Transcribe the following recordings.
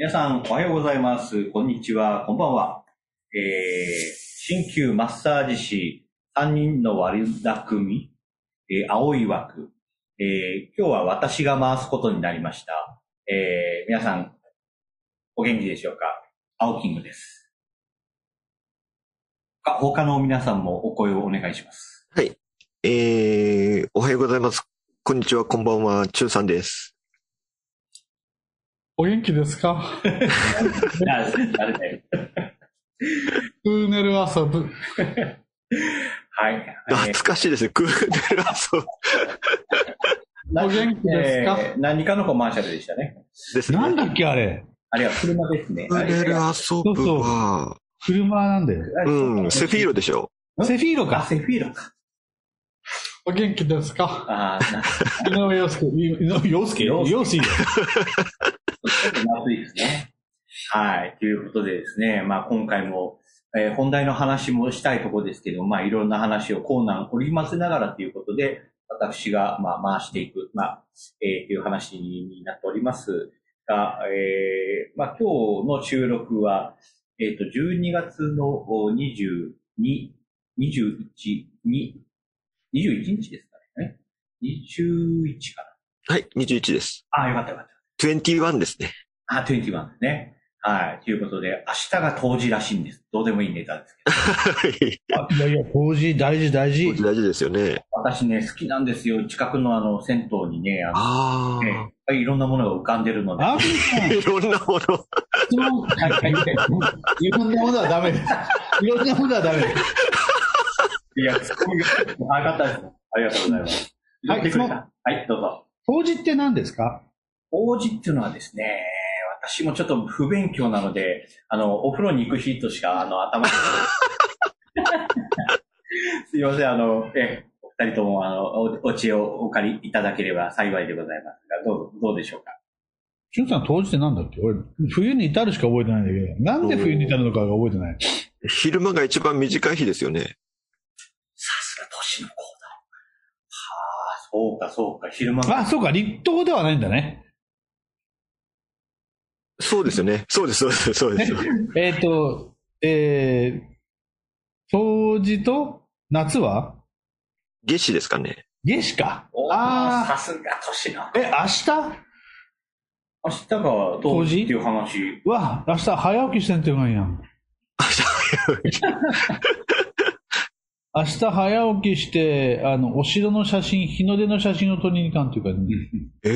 皆さん、おはようございます。こんにちは。こんばんは。えー、鍼灸マッサージ師3人の悪巧み、えー、青い枠、えー、今日は私が回すことになりました。えー、皆さん、お元気でしょうか？青キングです。他他の皆さんもお声をお願いします。はい。えー、おはようございます。こんにちは、こんばんは、中さんです。お元気ですか？誰誰だよプーネル遊ぶ。はい。えー懐かしいですね。クーデルアソお元気ですか？えー何かのコマーシャルでしたね。ですね。なんだっけあれ？あれは車ですね。クーデルアソブは、車なんだよ。うん、セフィーロでしょ？セフィーロあ、か。セフィーロか。お元気ですか？ああ、な井上陽介。井上陽介陽介まずいですね。はい。ということでですね、まあ今回も、えー本題の話もしたいところですけど、まあいろんな話をコーナー織り交ぜながらということで、私がまあ回していく、まあ、えーという話になっておりますが、えーまあ今日の収録は、えっ、と、12月のお22、21、に21日ですかね。21かはい、21です。な。あ、よかったよかった。21ですね。あ、21ですね。はい。ということで、明日が冬至らしいんです。どうでもいいネタですけど。はい。いやいや、当時大事大事。大事ですよね。私ね、好きなんですよ。近くのあの、銭湯にね、あの、あねいろんなものが浮かんでるので。いろんなもの。質問はいはいいろんなものはダメです。いろんなものはダメです。いや、ツッコミが、あよかったです。ありがとうございます。はいはい、どうぞ。当時って何ですか？王子っていうのはですね、私もちょっと不勉強なので、あの、お風呂に行く日としか、あの、頭に。すいません、あの、え、お二人とも、あの、おお知恵をお借りいただければ幸いでございますが、どう、どうでしょうか？しゅんさん当時って何だっけ？俺、冬に至るしか覚えてないんだけど、なんで冬に至るのかが覚えてない？昼間が一番短い日ですよね。さすが年の子だ。はあ、そうか、そうか、昼間があ、そうか、立冬ではないんだね。そうですよね。そうです、そうです、そうです。えっ、と、えー、冬至と夏は？夏至ですかね。夏至か。おあさすが年のー、え、明日明日が冬至っていう話。うわ、明日早起きしてんっていうかんやん。明日早起きして、あの、お城の写真、日の出の写真を撮りに行かんっていうか、ね、え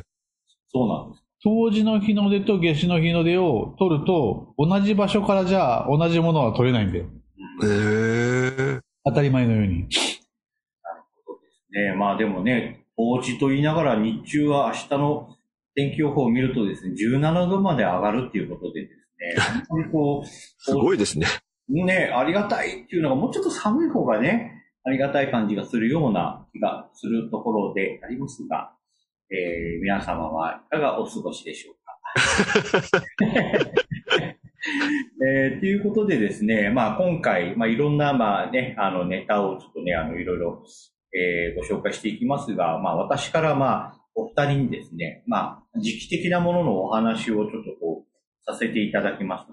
ー、そうなんです。冬至の日の出と夏至の日の出を撮ると、同じ場所からじゃあ同じものは撮れないんだよ。えー、当たり前のように。ねまあでもね、冬至と言いながら日中は明日の天気予報を見るとですね、17度まで上がるっていうことでですね、本当にこう、すごいですね。ね、ありがたいっていうのがもうちょっと寒い方がね、ありがたい感じがするような気がするところでありますが、えー皆様はいかがお過ごしでしょうか？えーということでですね、まあ今回、まあいろんな、まあね、あのネタをちょっとね、あのいろいろ、えーご紹介していきますが、まあ私からまあお二人にですね、まあ時期的なもののお話をちょっとこう、させていただきます。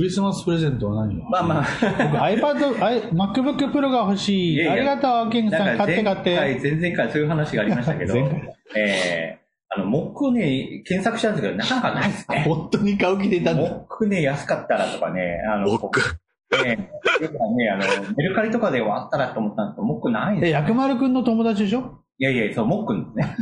クリスマスプレゼントは何まあまあ、僕 iPad、I- MacBook Pro が欲しい。いやいやありがとう、ケンさん。買って買って。前回、前々回そういう話がありましたけど、前 回えーあの、モックをね、検索したんですけど、なかなかないですね。本当に買う気でいたんだ。モックね、安かったらとかね、あの、僕、ね、よくね、あの、メルカリとかではあったらと思ったんですけど、モックないんでえ、すよ。薬丸くんの友達でしょ？いやいや、そう、モックですね。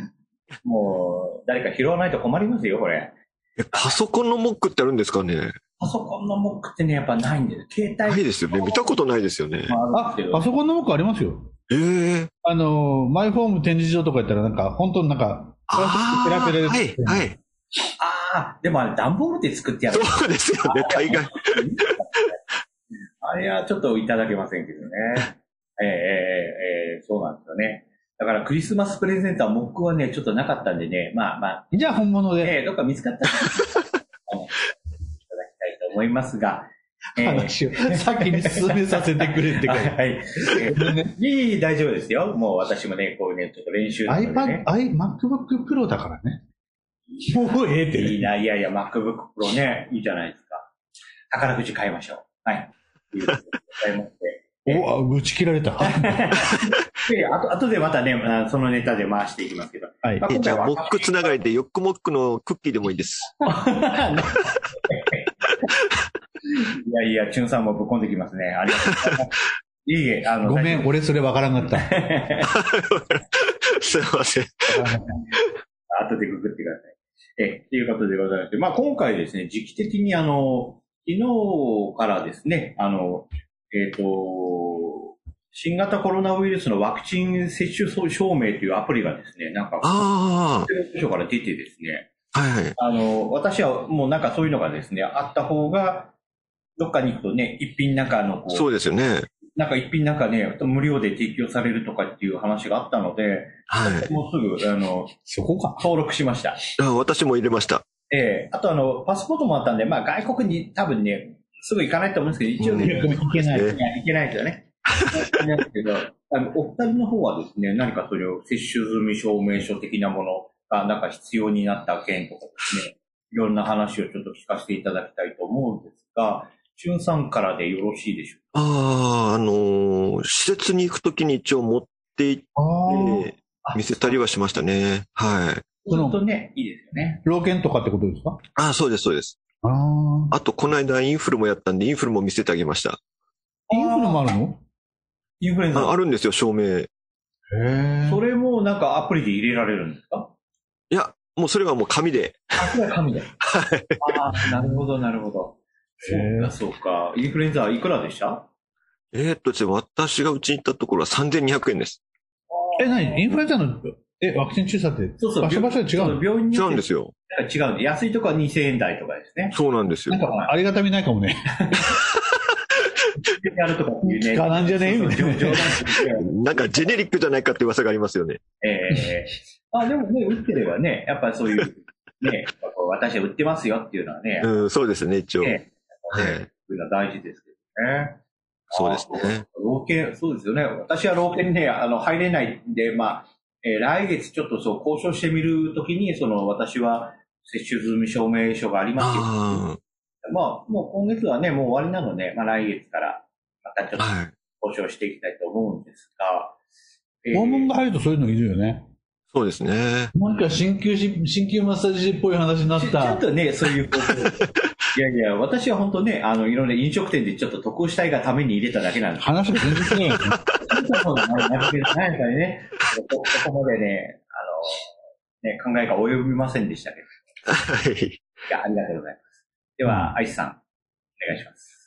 もう、誰か拾わないと困りますよ、これ。えパソコンのモックってあるんですかね？パソコンのモックってね、やっぱないんです。携帯ないですよね。見たことないですよね。あパソコンの僕ありますよ。えー、あの、マイホーム展示場とか行ったらなんか、本当になんか、ペラペラであーはい、はい。ああ、でもあれ、段ボールで作ってやる。そうですよね、大概。あれはちょっといただけませんけどね。ええええええそうなんですよね。だからクリスマスプレゼントは僕はね、ちょっとなかったんでね、まあまあ、じゃあ本物で。ええどっか見つかったら、あのいただきたいと思いますが、ええ話を先に進めさせてくれって はい。ええいい、大丈夫ですよ。もう私もね、こうね、ちょっと練習なのでね iPad、。i、MacBook Pro だからね。いもうええって。いいな、いやいや、MacBook Pro ね、いいじゃないですか。宝くじ買いましょう。はい。ということでございましてお、あ打ち切られた。はで、あと、あとでまたね、あそのネタで回していきますけど。い。まえじゃあ、モックつながりで、ヨックモックのクッキーでもいいです。いやいや、チュンさんもぶっこんできますね。ありがとうございます。いいえ、あの、ごめん、俺それわからんかった。すいません。後でググってください。え、ということでございまして、まあ今回ですね、時期的にあの、昨日からですね、あの、えっ、と、新型コロナウイルスのワクチン接種証明というアプリがですね、なんか、あ厚生労働省から出てですね、あ、はいはい。あの、私はもうなんかそういうのがですね、あった方が、どっかに行くとね、一品なんかのこう、そうですよね。なんか一品なんかね、無料で提供されるとかっていう話があったので、はい。もうすぐ、あの、そこか。登録しました。あ私も入れました。ええあとあの、パスポートもあったんで、まあ外国に多分ね、すぐ行かないと思うんですけど、一応ね、うん行けない。ねいや行けないですよね。なんですけど、あの、お二人の方はですね、何かそれを接種済み証明書的なものが、なんか必要になった件とかですね、いろんな話をちょっと聞かせていただきたいと思うんですが、しゅんさんからでよろしいでしょああ、あのー施設に行くときに一応持って行あって、あ見せたりはしましたね。はい。うするとね、いいですよね。老犬とかってことですか？ああ、そうです、そうです。ああ。あと、この間インフルもやったんで、インフルも見せてあげました。インフルもあるの？インフルエンザああるんですよ、証明。へえ。それもなんかアプリで入れられるんですか？いや、もうそれはもう紙で。あ、それは紙で。ああ、なるほど、なるほど。そうか、そうか。インフルエンザはいくらでした？えーっとですね、私がうちに行ったところは3200円です。え、何？インフルエンザの、え、ワクチン注射って、そうそう。場所場所で違そうの病院に違うんですよ。違うんで、安いとこは2000円台とかですね。そうなんですよなん。か、ありがたみないかもね。やるとかっていうね。なんじゃね？えみたいななんかジェネリックじゃないかって噂がありますよね。ええあ、でもね、打ってればね、やっぱりそういう、ね、私は売ってますよっていうのはね、うん、そうですね、一応。ねはいそういうのは大事ですけどね。そうですね。あ。老犬、そうですよね。私は老犬にね、あの、入れないんで、まあ、えー来月ちょっとそう、交渉してみるときに、その、私は接種済み証明書がありますよ。あまあ、もう今月はね、もう終わりなので、まあ来月から、またちょっあ、とはい。交渉していきたいと思うんですが、えー訪問が入るとそういうのいるよね。そうですね。なんか鍼灸師、鍼灸マッサージ師っぽい話になっちちょたっ。とね、そういうこと。いやいや、私は本当ね、あの、いろんな飲食店でちょっと得したいがために入れただけなんです話が全然違うよね。そうなんでね。こここまでね、あの、ね、考えが及びませんでしたけど。はい。いや、ありがとうございます。では、アイスさん、お願いします。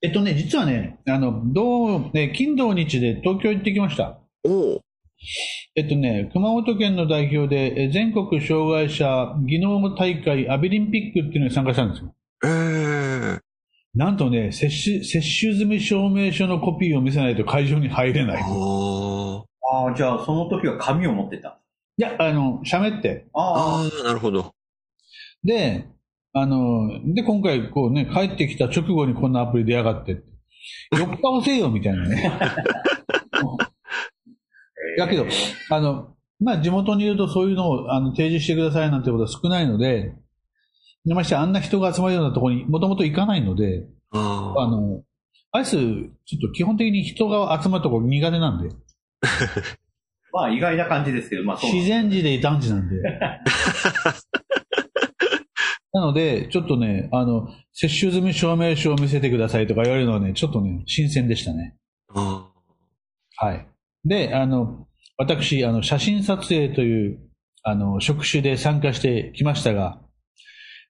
えっとね、実はね、あの、どう、ね、金土日で東京行ってきました。おお。えっとね、熊本県の代表で、え全国障害者技能大会アビリンピックっていうのに参加したんですよ。ええなんとね、接種、接種済み証明書のコピーを見せないと会場に入れない。いあああ、じゃあ、その時は紙を持ってた。や、あの、喋って。あ。あなるほど。で、あの、で、今回、こうね、帰ってきた直後にこんなアプリ出やがってって。4日押せよ、みたいなね。あ。だけど、あの、まあ、地元にいるとそういうのをあの提示してくださいなんてことは少ないので、ましてあんな人が集まるようなところにもともと行かないので、ああの、アイス、ちょっと基本的に人が集まるところ苦手なんで、まあ、意外な感じですけど、まあ。自然時で異端児なんで。なので、ちょっとね、あの、接種済み証明書を見せてくださいとか言われるのはね、ちょっとね、新鮮でしたね。あ。はい。で、あの、私、あの、写真撮影という、あの、職種で参加してきましたが、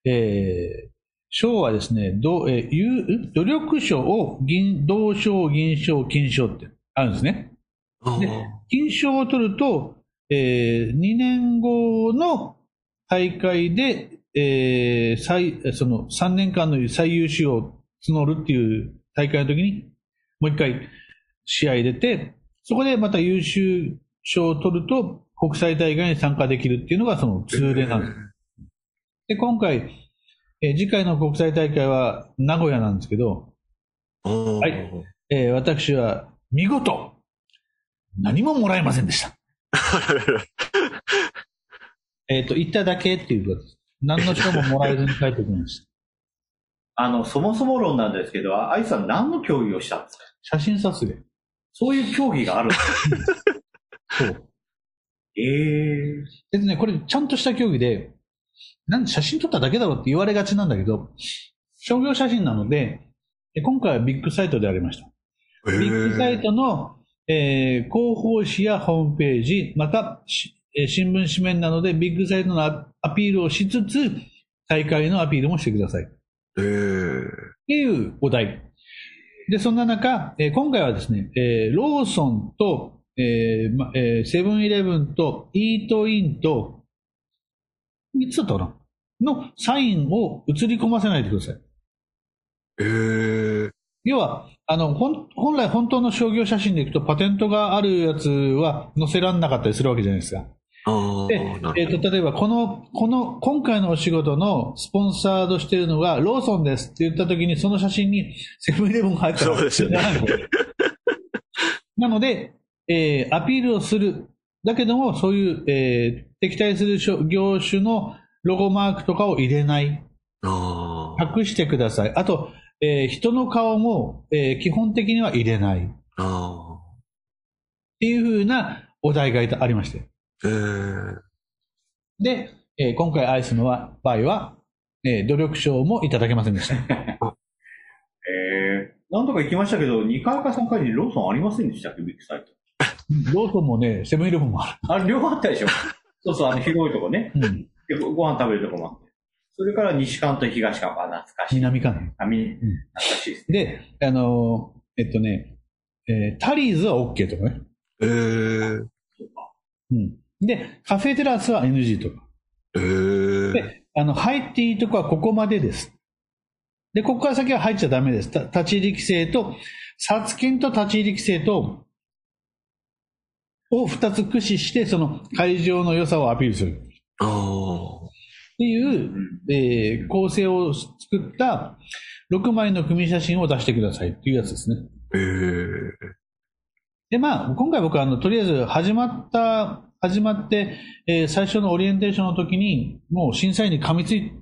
えー、賞はですね、どえー有努力賞を銀、銅賞、銀賞、金賞ってあるんですね。あで金賞を取ると、えー、2年後の大会で、えー、最、その3年間の最優秀を募るっていう大会の時に、もう一回試合出て、そこでまた優秀賞を取ると国際大会に参加できるっていうのがその通例なんです。で、今回、えー次回の国際大会は名古屋なんですけど、ははいえー私は見事、何ももらえませんでした。えっ、と、行っただけっていうことです。何の賞ももらえずに帰ってきました。あの、そもそも論なんですけど、アイさん何の競技をしたんですか？写真撮影。そういう競技があるんですか そう。ええでね、これちゃんとした競技で、なんで写真撮っただけだろうって言われがちなんだけど、商業写真なので、え今回はビッグサイトでありました。へビッグサイえ。トの、えー広報誌やホームページ、また、しえー新聞紙面などでビッグサイトのアアピールをしつつ、大会のアピールもしてください。っへえ。ていうお題。で、そんな中、えー今回はですね、えーローソンと、えーまえーセブンイレブンとイートインと、3つだったかな？のサインを映り込ませないでください。へえ。要は、あの、本本来本当の商業写真でいくとパテントがあるやつは載せられなかったりするわけじゃないですか。で。えー、と例えばこの、この、今回のお仕事のスポンサードしているのがローソンですって言った時にその写真にセブンイレブンが入ったらそうですよね なので、えーアピールをする。だけども、そういう、えー敵対するしょ業種のロゴマークとかを入れない。ああ。隠してください。あと、えー人の顔も、えー基本的には入れない。っあていうふうなお題がありまして。え。で、えー今回アイスの場合は、えー努力賞もいただけませんでした。ええなんとか行きましたけど、2回か3回にローソンありませんでしたっけ、ビッグサイト。ローソンもね、セブンイレブンもああれ、両方あったでしょ そうそう、あの、広いとこね。る。うん。でごご飯食べるとこもあって。それから西館と東館、あ懐かしい。南かな。あ、み、懐かしいですね。で、あのーえっとね、えータリーズは OK とかね。へえ。そうかうん。で、カフェテラスは NG とか。へえ。で、あの、入っていいとこはここまでです。で、ここから先は入っちゃダメです。た立ち入り規制と、殺菌と立ち入り規制と、を二つ駆使して、その会場の良さをアピールする。っ。ていう、えー構成を作った6枚の組写真を出してくださいっていうやつですね。へえ。で、まあ、今回僕はあの、とりあえず始まった、始まって、えー最初のオリエンテーションの時に、もう審査員に噛みつい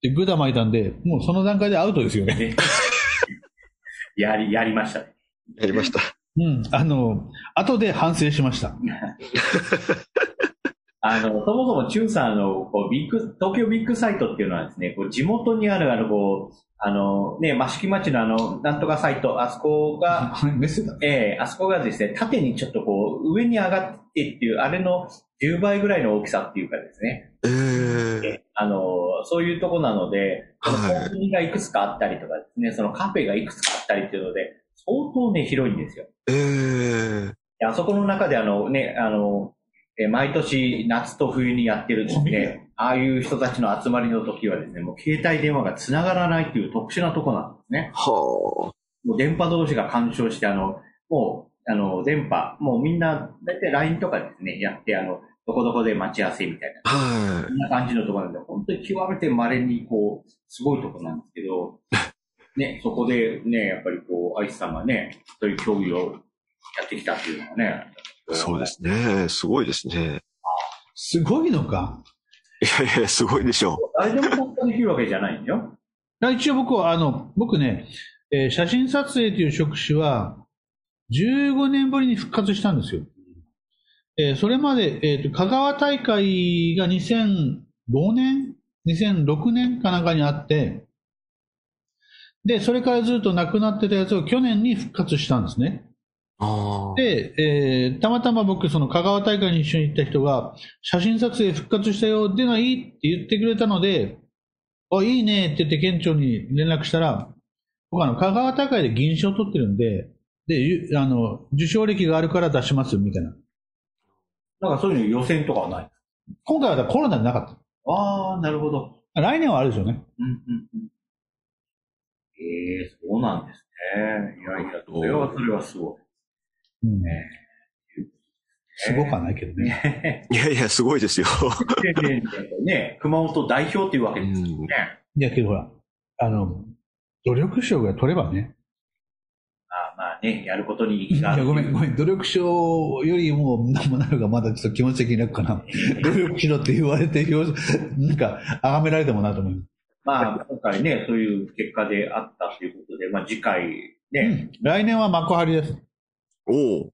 てグダ巻いたんで、もうその段階でアウトですよね。ね やり、やりましたね。やりました。うん。あの、後で反省しました。あの、そもそも、チュンさんの、こう、ビッグ、東京ビッグサイトっていうのはですね、こう、地元にある、あの、こう、あの、ね、益城町のあの、なんとかサイト、あそこが。ええあそこがですね、縦にちょっとこう、上に上がってっていう、あれの10倍ぐらいの大きさっていうかですね、えええ。あの、そういうとこなので、コンビニがいくつかあったりとかですね、そのカフェがいくつかあったりっていうので、相当ね、広いんですよ。ええ。であそこの中であのね、あの、え毎年夏と冬にやってるですね、ああいう人たちの集まりの時はですね、もう携帯電話が繋がらないっていう特殊なとこなんですね。はもう電波同士が干渉して、あの、もう、あの、電波、もうみんな、だいたい LINE とかですね、やって、あの、どこどこで待ち合わせみたいな、あ。はそんな感じのところなんで、本当に極めて稀に、こう、すごいところなんですけど、ね、そこでね、やっぱりこう、アイスさんがね、そういう競技をやってきたっていうのがね、い。そうですね。すごいですね。すごいのか。いやいや、すごいでしょ誰でも参加できるわけじゃないんだよ。一応僕は、あの、僕ね、えー写真撮影という職種は、15年ぶりに復活したんですよ。えーそれまで、えっ、と、香川大会が2005年 ?2006 年かなんかにあって、で、それからずっとなくなってたやつを去年に復活したんですね。で、えーたまたま僕、その香川大会に一緒に行った人が、写真撮影復活したよ、出ないって言ってくれたので、あ、いいねって言って県庁に連絡したら、僕あの、香川大会で銀賞取ってるんで、で、ゆあの、受賞歴があるから出しますみたいな。なんかそういうの予選とかはない？今回はコロナでなかっああ、なるほど。た。来年はあるでしょうね。うんうんうん。ええそうなんですね。いやいや、それは、それはすごうんい。ねすごくはないけどね。ねいやいや、すごいですよ。ね、熊本代表っていうわけですよね。いやけどほら、あの、努力賞が取ればね。あまあね、やることに意義いや、がある。ごめん、ごめん。努力しろよりも、なんもなるがまだちょっと気持ち的に楽かな。努力しろって言われて、表なんか、崇められてもなと思う。まあ、今回ね、そういう結果であったということで、まあ次回ね、来年は幕張です。おお、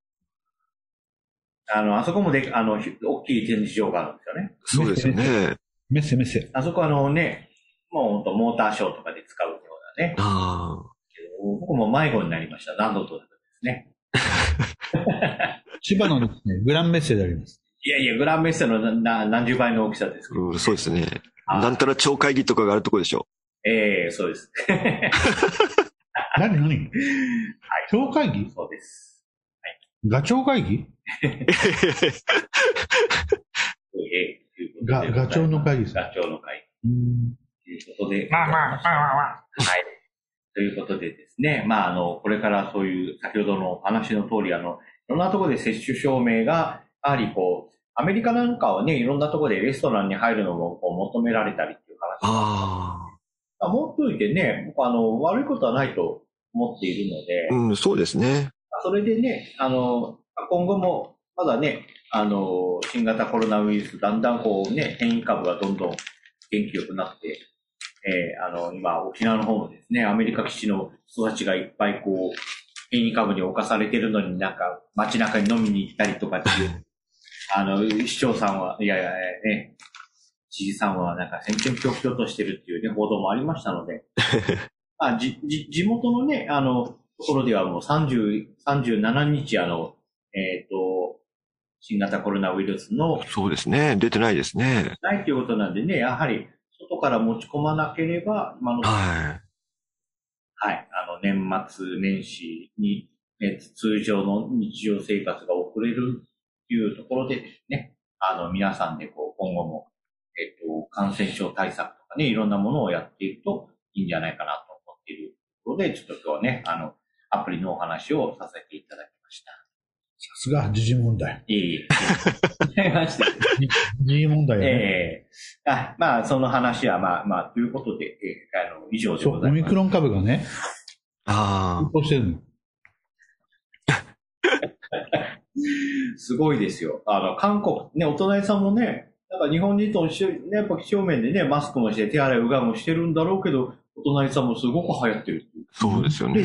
あの、あそこもで、あの、ひ大きい展示場があるんですよね。そうですよね。メッセメッセ。あそこあのね、もう本当モーターショーとかで使うようなね、ああ、僕も迷子になりました。何度とですね。千葉のですね、グランメッセであります。いやいや、グランメッセのなな何十倍の大きさですけど。うん、そうですね。はいなんたら超会議とかがあるとこでしょ？ええそうです。何何？超会議？そうです。ガチョウ会議？ええということでガガチョウの会議です。ガチョウの会うんということで。まあまあまあまあまあ。はい。ということでですね、まあ、あの、これからそういう、先ほどの話の通り、あの、いろんなところで接種証明が、やはりこう、アメリカなんかはね、いろんなところでレストランに入るのもこう求められたりっていう話。ああ、持っておいてね、僕あの、悪いことはないと思っているので、あ、うん、そうですね。それでね、あの、今後も、まだね、あの、新型コロナウイルス、だんだんこうね、変異株がどんどん元気よくなって、えーあの、今、沖縄の方もですね、アメリカ基地の人たちがいっぱいこう、変異株に侵されてるのになんか、街中に飲みに行ったりとかっていう、あの、市長さんは、いやいや、ね、知事さんはなんか戦々恐々としてるっていうね、報道もありましたので、まあ、じ、じ、地元のね、あの、ところではもう30、37日、あの、えっ、と、新型コロナウイルスのそうですね。出てないですね。ないということなんでね、やはり外から持ち込まなければ、今の、はい、はあの、年末年始に、ね、通常の日常生活が送れるというところでですね、あの、皆さんでこう、今後も、えっ、と、感染症対策とかね、いろんなものをやっていくといいんじゃないかなと思っているところで、ちょっと今日はね、あの、アプリのお話をさせていただきました。さすが、時事問題。いえいえ。ございまして。時事問題やね。ええあ、まあ、その話は、まあ、まあ、ということで、えーあの、以上でございます。オミクロン株がね、い。あ流行してるの。すごいですよ。あの、韓国、ね、お隣さんもね、なんか日本人と一緒にね、やっぱ几帳面でね、マスクもして手洗いうがいもしてるんだろうけど、お隣さんもすごく流行ってるそうですよね。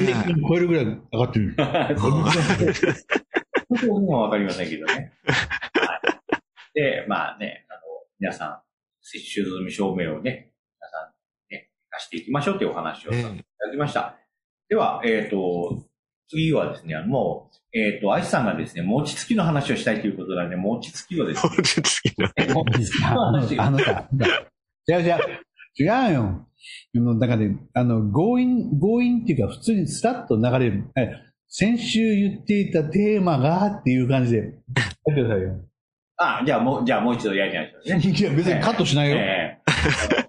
超えるぐらい上がってる。僕はわかりませんけどね。はい、で、まあね、あの、皆さん、接種済み証明をね、皆さん、ね、貸していきましょうというお話をさせていただきました。では、えっ、と、次はですね、あのもう、えっ、と、アイスさんがですね、餅つきの話をしたいということなんで、餅つきをですね、落ち着きな。餅つきの話あのさ、違う違う。違うよ。あのなんかね、あの、強引、強引っていうか、普通にスラッと流れる。え先週言っていたテーマがっていう感じで、やってくださいよ。あ、じゃあもう、じゃあもう一度やりましょうね。いや、別にカットしないよ。ええア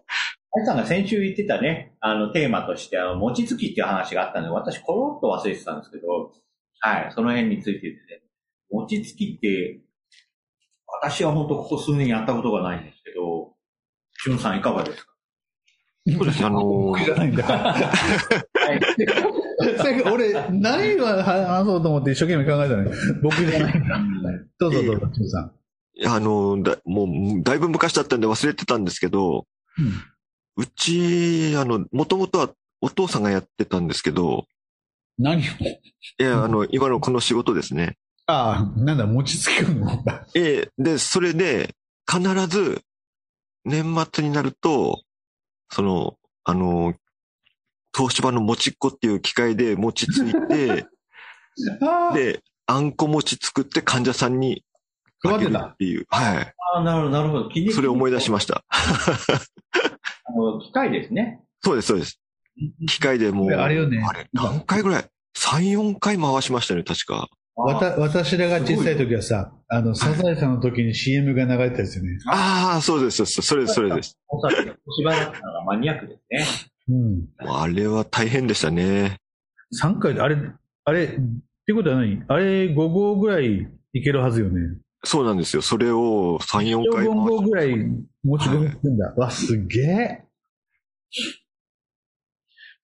イさんが先週言ってたね、あの、テーマとして、あの、餅つきっていう話があったので、私、コロッと忘れてたんですけど、はい、その辺についてですね、餅つきって、私は本当ここ数年やったことがないんですけど、しゅんさんいかがですか？そうですね。あの僕じゃないんだ。俺、何を話そうと思って一生懸命考えたのに、僕じゃないんだ。どうぞどうぞ、キムさん。あの、だもう、だいぶ昔だったんで忘れてたんですけど、うち、あの、もともとはお父さんがやってたんですけど、何を？いや、あの、今のこの仕事ですね。ああ、なんだ、餅つきの？ええ、で、それで、必ず、年末になると、その、あの、東芝のもちっこっていう機械で餅ついて、ああ、で、あんこ餅作って患者さんに配ってあげるったていう。はあなるほど、なるほど。い。それを思い出しました。あの、機械ですね。そうです、そうです。機械でもう、あれよねあれ、何回ぐらい ?3、4回回しましたね、確か。わた私らが小さい時はさ、あの、サザエさんの時に CM が流れてたやつよね。ああ、そうです、そうですそれです、それです。おそらく、小芝だったのがマニアックですね。うん。あれは大変でしたね。3回で、あれ、あれ、ってことは何？あれ5号ぐらいいけるはずよね。そうなんですよ。それを3、4回4号ぐらい持ち込むんだ。わ、すげえ。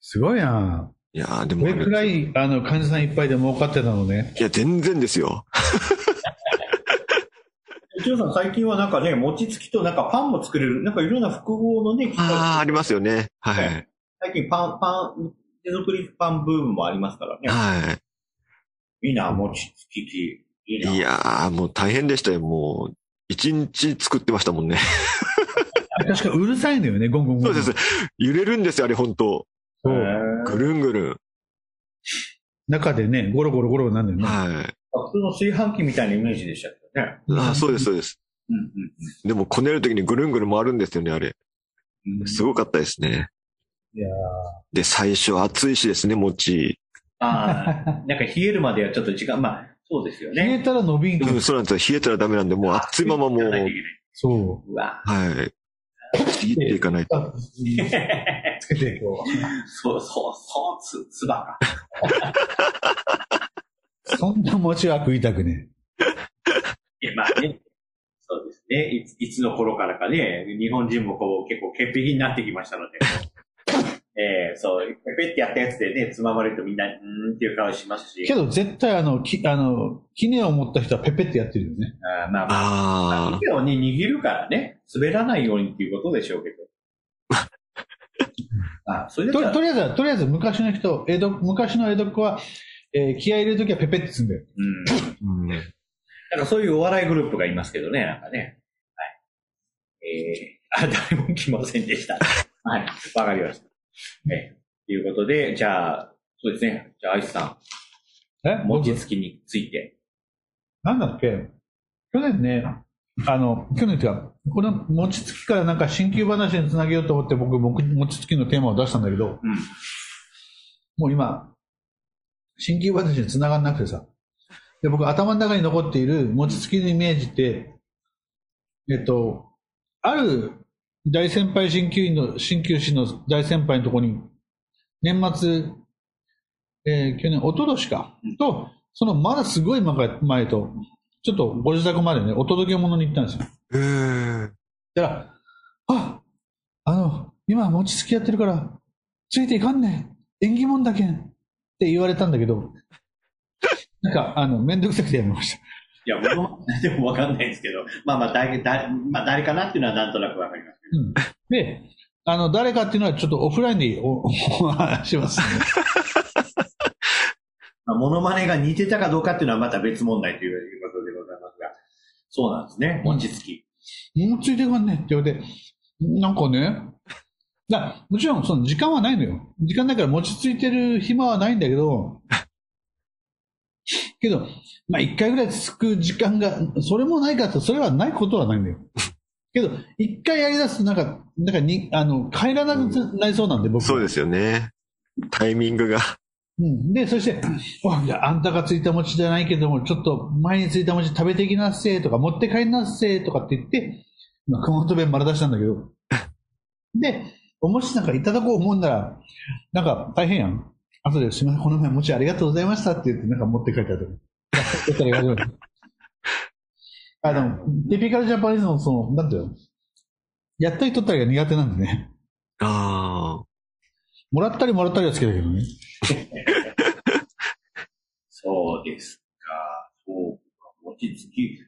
すごいないやーでもこれくらい、あの、患者さんいっぱいで儲かってたのね。いや、全然ですよ。一応さん、最近はなんかね、餅つきとなんかパンも作れる、なんかいろんな複合のね、機械ああ、ありますよね。はい。最近パン、パン、手作りパンブームもありますからね。はいいな、餅つき機。いいな。い。いやー、もう大変でしたよ。もう、一日作ってましたもんね。確かうるさいのよね、ゴンゴンゴン。そうです。揺れるんですよ、あれ、本当そう。ぐるんぐるん。中でね、ゴロゴロゴロなんだよね。はい。普通の炊飯器みたいなイメージでしたけどね。あーそうです、そうです。うんでも、こねるときにぐるんぐるん回るんですよね、あれ。うんうん。すごかったですね。いやで、最初暑いしですね、餅。ああ、なんか冷えるまではちょっと時間、まあ、そうですよー冷ね。えたら伸びんうん、そうなんですよ。冷えたらダメなんで、もう熱いままもう、やらないとはい。いけない。そう。うわ。切っていかないと。あつけて、こそう、そう、そう、つ、つばか。う。そんな餅は食いたくねいや、まあね。そうですね。いつ、いつの頃からかね、日本人もこう、結構潔癖になってきましたので。えー、そう、ペペってやったやつでね、つままれるとみんな、うーんっていう顔しますし。けど絶対あの、き、あの、キネを持った人はペペってやってるよね。あーまあまあ、あ手をね、握るからね、滑らないようにっていうことでしょうけど。あ、それととりあえずは、とりあえず昔の人、江戸、昔の江戸っ子は、えー気合い入れるときはペペってすんだよ。うん。ーうんなんかそういうお笑いグループがいますけどね、なんかね。はい。えー、あ、誰も来ませんでした。はい。わかりました。えー、ということで、じゃあ、そうですね。じゃあ、アイスさえ？ん、餅つきについて。なんだっけ？去年ね、あの、去年っていうか、この餅つきからなんか新旧話につなげようと思って僕、も餅つきのテーマを出したんだけど、うん。もう今、新旧話につながんなくてさ。で、僕頭の中に残っている餅つきのイメージって、えっと、ある大先輩鍼灸院の、鍼灸師の大先輩のところに、年末、えー去年、一昨年か、と、そのまだすごい前前と、ちょっとご自宅までね、お届け物に行ったんですよ。えーだから、あ、あの、今餅つきやってるから、ついていかんねん。縁起物だけん。って言われたんだけど、なんか、あの、めんどくさくてやめました。いや、僕も、でもわかんないですけど、まあまあ、誰、誰、まあ、誰かなっていうのはなんとなくわかりますけど。うん。で、あの、誰かっていうのはちょっとオフラインでお お話します、ね。まあ、モノマネが似てたかどうかっていうのはまた別問題ということでございますが。そうなんですね。餅つき。もうついていかんねんって言われて、なんかね、だもちろんその時間はないのよ。時間だから餅ついてる暇はないんだけど、けど、まあ一回ぐらいつく時間が、それもないかと、それはないことはないんだよ。けど、一回やり出すとなんか、なんかに、あの、帰らなくなりそうなんで、僕は。そうですよね。タイミングが。うん。で、そして、おじゃあ、あんたがついた餅じゃないけども、ちょっと前についた餅食べてきなっせとか、持って帰んなっせとかって言って、まあ、熊本弁丸出したんだけど。で、お餅なんかいただこう思うんなら、なんか大変やん。後ですみません、この前餅ありがとうございましたって言って、なんか持って帰ったとか。やったら言われるあの、ティピカルジャパニーズのその、なんていうのやったり取ったりが苦手なんでね。ああ。もらったりもらったりは好きだけどね。そうですか。そうか。餅つき。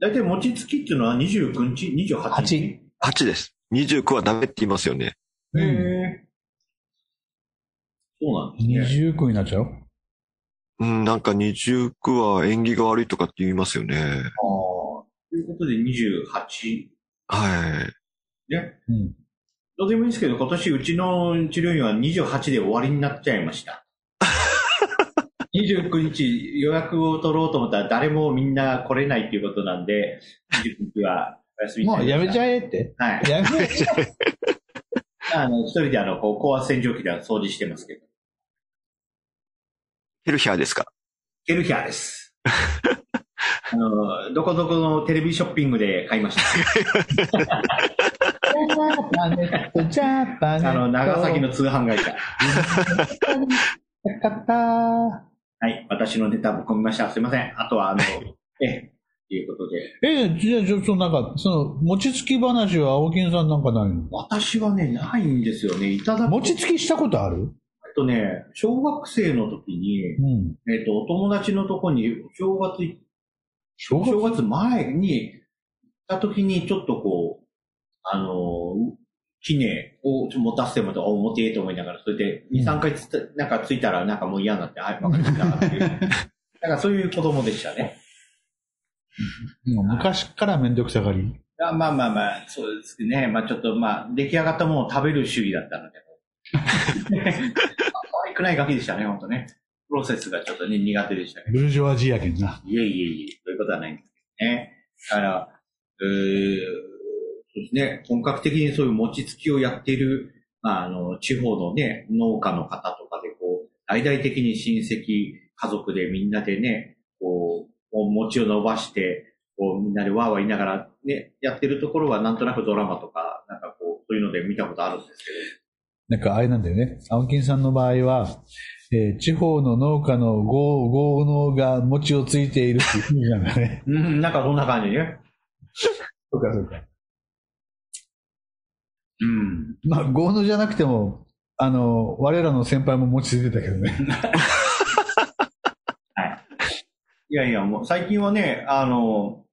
大体餅つきっていうのは29日 ?28 日？8 8です。29はダメって言いますよね。へえ。そうなんですね。二重区になっちゃう？うん、なんか29は縁起が悪いとかって言いますよね。ああ。ということで28。はい。ね。うん。どうでもいいんですけど、今年うちの治療院は28で終わりになっちゃいました。29日予約を取ろうと思ったら誰もみんな来れないっていうことなんで、29日はお休みもうやめちゃゃえって。はい。やめちゃえ。あの、一人であの、こう、高圧洗浄機で掃除してますけど。ヘルヒャーですか？ケルヒャーです。あの、どこどこのテレビショッピングで買いました。ジャパネット、ジャパネット。あの、長崎の通販会社。よかった。はい。私のネタぶっ込みました。すいません。あとは、あの、ええ、ということで。え、じゃあ、ちょっとなんか、その、餅つき話は青木さんなんかないの？私はね、ないんですよね。いただく。餅つきしたことある？えっとね、小学生の時に、うん。えっと、お友達のとこに、正月い、小正月前に、行った時に、ちょっとこう、あの、記念を持たせてもらって、お、持てえと思いながら、それで、2、3回つった、なんかついたら、なんかもう嫌になって、はい、わかりましたっていう。なんかそういう子供でしたね。昔からめんどくさがり？あまあまあまあ、そうですね。まあちょっとまあ、出来上がったものを食べる主義だったので。可愛くないガキでしたね、本当ね。プロセスがちょっとね、苦手でしたけど。ブルジョワジーやけんな。いえいえいえ、そういうことはないんですけどね。だから、えー、そうですね、本格的にそういう餅つきをやっている、まあ、あの、地方のね、農家の方とかで、こう、大々的に親戚、家族でみんなでね、こう、お餅を伸ばして、こう、みんなでわーわー言いながらね、やってるところはなんとなくドラマとか、なんかこう、そういうので見たことあるんですけなんかあれなんだよね。青木さんの場合は、えー地方の農家の豪豪農が餅をついているっていう意味なんだね。ど。うん、なんかそんな感じね。そうかそうか。うん。まあ、豪農じゃなくても、あの、我らの先輩も餅ついてたけどね。いやいや、もう最近はね、あの、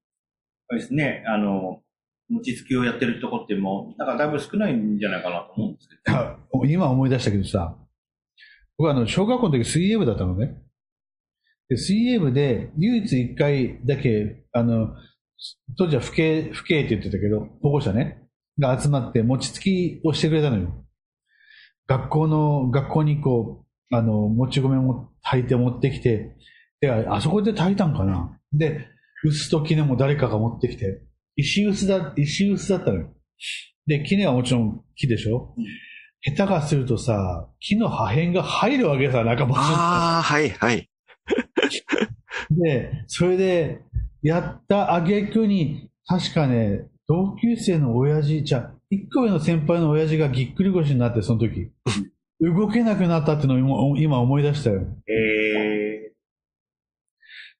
あれですね、あの、餅つきをやってるとこってもう、なんかだいぶ少ないんじゃないかなと思うんですけど。今思い出したけどさ、僕はあの、小学校の時水泳部だったのね。で水泳部で唯一一回だけ、あの、当時は父兄、父兄って言ってたけど、保護者ね、が集まって餅つきをしてくれたのよ。学校の、学校にこう、あの、もち米も炊いて持ってきて、で、あそこで炊いたんかなで、薄と杵も誰かが持ってきて、石臼だ、石臼だったのよ。で、杵はもちろん木でしょ、下手がするとさ、木の破片が入るわけさ、なんかもああ、はい、はい。で、それで、やった挙句に、確かね、同級生の親父、じゃあ、一個上の先輩の親父がぎっくり腰になって、その時。動けなくなったっていうのを今今思い出したよ。え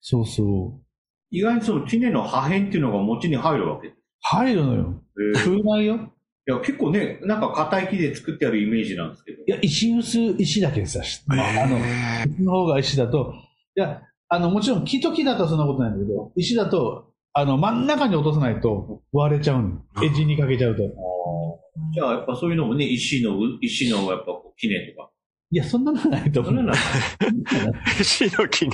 そうそう。ー、意外にその杵の破片っていうのが餅に入るわけ。入るのよ。えー、い食えないよ。や、結構ね、なんか硬い木で作ってあるイメージなんですけど。いや、石薄、石だけさ、まあ、あの、え石の方が石だと、いや、あの、もちろん木と木だとそんなことないんだけど、石だと、あの、真ん中に落とさないと割れちゃうの。エッジにかけちゃうと。じゃあ、やっぱそういうのもね、石の、石のやっぱこう、杵とか。いや、そんなのはないと思う。そんなのはー、石の木に。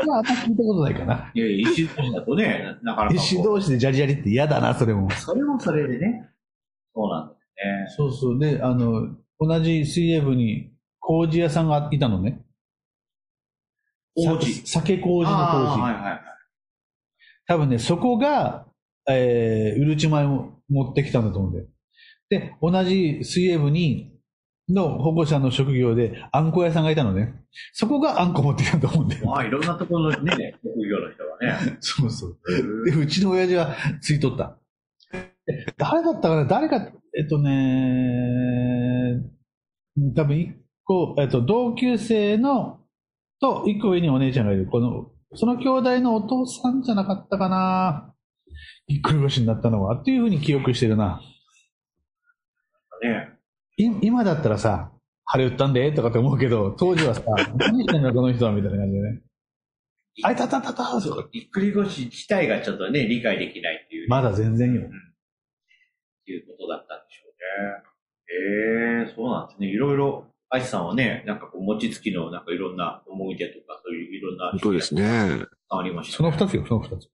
それはあ聞いたことないかな。いやいや、石同士だとね、なかなか。石同士でジャリジャリって嫌だな、それも。それもそれでね。そうなんですね。そうそう。で、あの、同じ水泳部に麹屋さんがいたのね。麹さ酒麹の麹。はいはいはい。多分ね、そこが、えー、うるち米を持ってきたんだと思うんだよ。で、同じ水泳部に、の保護者の職業で、あんこ屋さんがいたのね。そこがあんこ持ってきたと思うんだよ。まあ、いろんなところのね、職業の人がね。そうそう。で、うちの親父はついとった。で誰だったかな？誰か、えっとね、多分一個、えっと、同級生の、と、一個上にお姉ちゃんがいる。この、その兄弟のお父さんじゃなかったかな？ぎっくり腰になったのは、っていうふうに記憶してるな。今だったらさ、晴れ打ったんでとかって思うけど、当時はさ、何してんだこの人はみたいな感じでね。あいたたたたそうぎっくり腰自体がちょっとね、理解できないっていう、まだ全然よ。っていうことだったんでしょうね。ええそうなんですね。いろいろ、アイスさんはね、なんかこう、餅つきのなんかいろんな思い出とか、そういういろんな。本当です。ね。ありました、その二つよ、その二つ。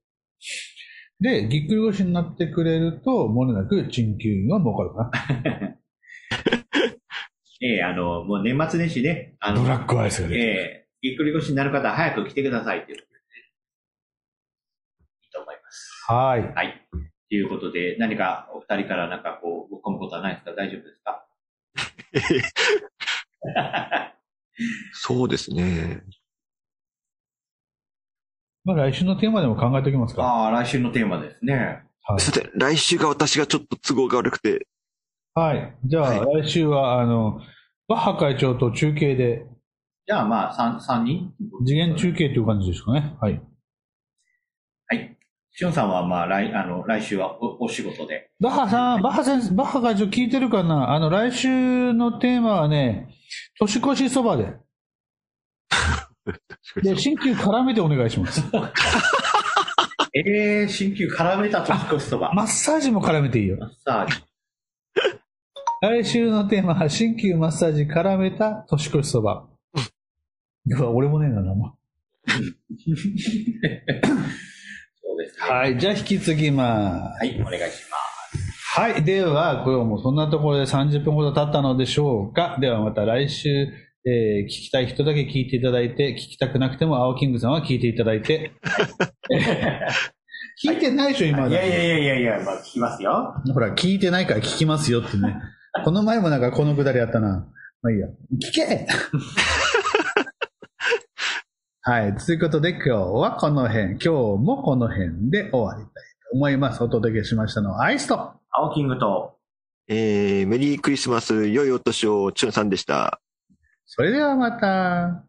で、ぎっくり腰になってくれると、もれなく鎮休院は儲かるかな。ええあの、もう年末年始ね、あの、ブラックアイスが出てええぎっくり腰になる方は早く来てくださいっていうことでね。いいと思います。はい。はい。ということで、何かお二人からなんかこう、ぶっ込むことはないですか？大丈夫ですか？そうですね。まあ来週のテーマでも考えておきますか。ああ、来週のテーマですね。はい。さて、来週が私がちょっと都合が悪くて、はい。じゃあ、は来週は、あの、バッハ会長と中継で、じゃあまあ、三、三人？次元中継という感じですかね。はい。はい。しゅんさんはまあ来、あの、来週はおお仕事で。バッハさん、バッハ先生、バッハ会長聞いてるかな？あの、来週のテーマはね、年越しそばで。で、新旧絡めてお願いします。えー、新旧絡めた年越しそば。マッサージも絡めていいよマ。ッサージ。来週のテーマは、新旧マッサージ絡めた年越しそば。うわ、俺もねえな、名前。そうですね。はい、じゃあ引き継ぎます。はい、お願いします。はい。では、今日もそんなところで30分ほど経ったのでしょうか。ではまた来週、えー聞きたい人だけ聞いていただいて、聞きたくなくても青キングさんは聞いていただいて。聞いてないでしょ、今まで。いやいやいやいやいや、まあ聞きますよ。ほら、聞いてないから聞きますよってね。この前もなんかこのくだりやったな。まあいいや。聞け はい。ということで今日はこの辺、今日もこの辺で終わりたいと思います。お届けしましたのはアイスと。青キングと、えー、メリークリスマス、良いお年を、チュンさんでした。それではまた。